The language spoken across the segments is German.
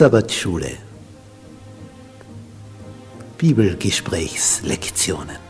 Sabbatschule. Bibelgesprächslektionen.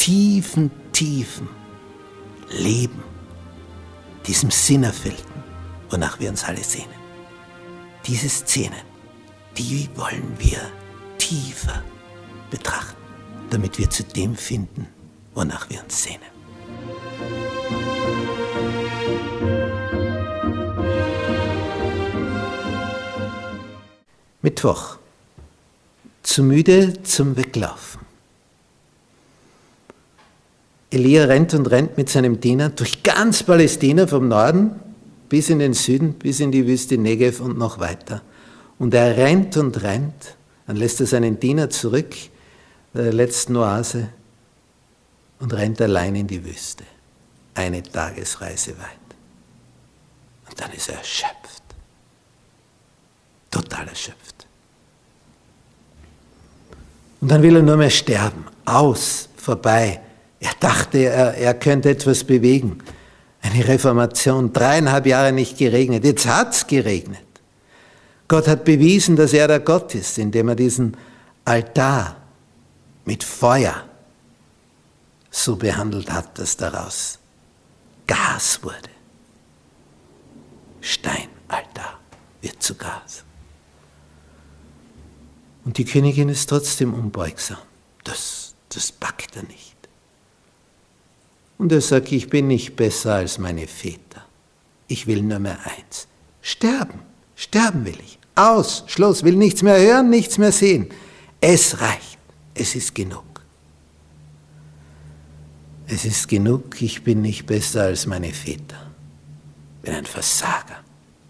tiefen, tiefen Leben, diesem Sinnerfüllten, wonach wir uns alle sehnen. Diese Szenen, die wollen wir tiefer betrachten, damit wir zu dem finden, wonach wir uns sehnen. Mittwoch. Zu müde zum Weglaufen. Elia rennt und rennt mit seinem Diener durch ganz Palästina vom Norden bis in den Süden, bis in die Wüste Negev und noch weiter. Und er rennt und rennt, dann lässt er seinen Diener zurück, der letzten Oase, und rennt allein in die Wüste, eine Tagesreise weit. Und dann ist er erschöpft, total erschöpft. Und dann will er nur mehr sterben. Aus, vorbei. Er dachte, er, er könnte etwas bewegen. Eine Reformation, dreieinhalb Jahre nicht geregnet. Jetzt hat's geregnet. Gott hat bewiesen, dass er der Gott ist, indem er diesen Altar mit Feuer so behandelt hat, dass daraus Gas wurde. Steinaltar wird zu Gas. Und die Königin ist trotzdem unbeugsam. Das, das packt er nicht. Und er sagt, ich bin nicht besser als meine Väter. Ich will nur mehr eins. Sterben. Sterben will ich. Aus. Schluss. Will nichts mehr hören, nichts mehr sehen. Es reicht. Es ist genug. Es ist genug. Ich bin nicht besser als meine Väter. Bin ein Versager.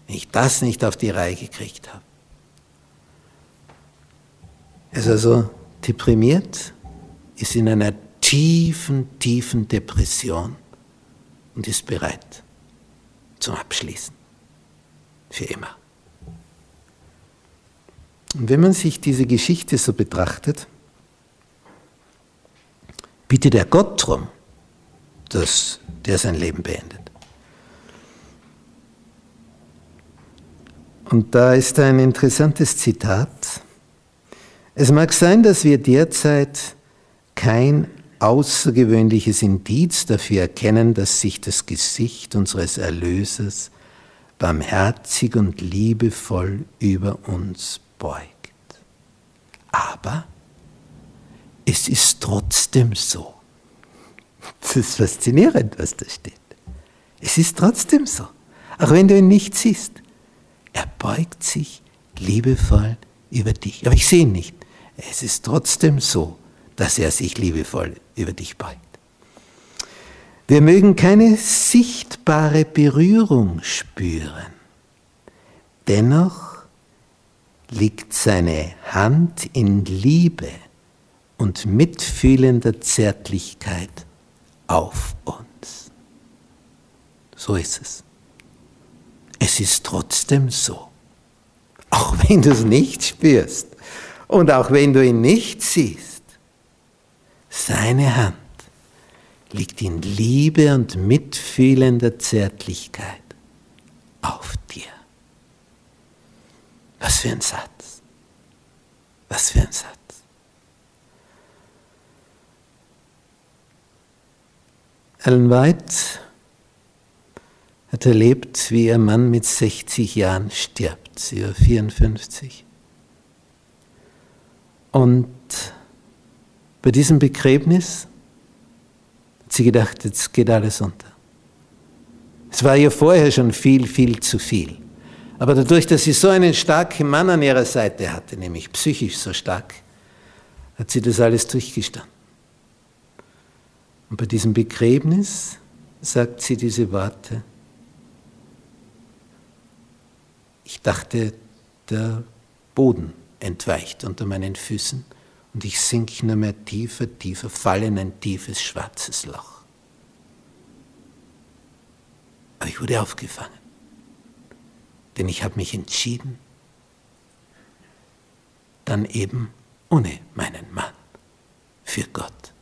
Wenn ich das nicht auf die Reihe gekriegt habe. Er ist also deprimiert, ist in einer tiefen, tiefen Depression und ist bereit zum Abschließen. Für immer. Und wenn man sich diese Geschichte so betrachtet, bittet er Gott darum, dass der sein Leben beendet. Und da ist ein interessantes Zitat es mag sein, dass wir derzeit kein außergewöhnliches Indiz dafür erkennen, dass sich das Gesicht unseres Erlösers barmherzig und liebevoll über uns beugt. Aber es ist trotzdem so. Das ist faszinierend, was da steht. Es ist trotzdem so. Auch wenn du ihn nicht siehst. Er beugt sich liebevoll über dich. Aber ich sehe ihn nicht. Es ist trotzdem so, dass er sich liebevoll über dich beugt. Wir mögen keine sichtbare Berührung spüren. Dennoch liegt seine Hand in Liebe und mitfühlender Zärtlichkeit auf uns. So ist es. Es ist trotzdem so, auch wenn du es nicht spürst. Und auch wenn du ihn nicht siehst, seine Hand liegt in Liebe und mitfühlender Zärtlichkeit auf dir. Was für ein Satz. Was für ein Satz. Ellen White hat erlebt, wie ihr Mann mit 60 Jahren stirbt. Sie war 54. Und bei diesem Begräbnis hat sie gedacht, jetzt geht alles unter. Es war ihr vorher schon viel, viel zu viel. Aber dadurch, dass sie so einen starken Mann an ihrer Seite hatte, nämlich psychisch so stark, hat sie das alles durchgestanden. Und bei diesem Begräbnis sagt sie diese Worte. Ich dachte, der Boden entweicht unter meinen Füßen und ich sink nur mehr tiefer, tiefer, fall in ein tiefes schwarzes Loch. Aber ich wurde aufgefangen, denn ich habe mich entschieden, dann eben ohne meinen Mann für Gott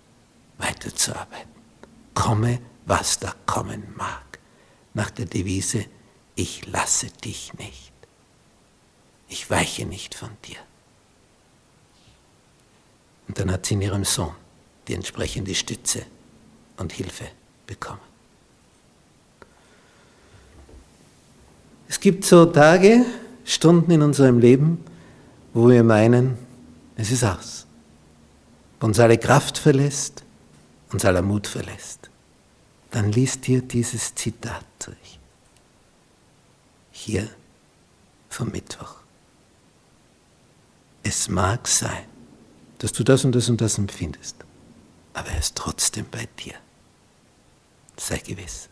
weiterzuarbeiten. Komme, was da kommen mag, nach der Devise, ich lasse dich nicht. Ich weiche nicht von dir. Und dann hat sie in ihrem Sohn die entsprechende Stütze und Hilfe bekommen. Es gibt so Tage, Stunden in unserem Leben, wo wir meinen, es ist aus. Uns alle Kraft verlässt, uns aller Mut verlässt. Dann liest dir dieses Zitat durch. Hier vom Mittwoch. Es mag sein, dass du das und das und das empfindest, aber er ist trotzdem bei dir. Sei gewiss.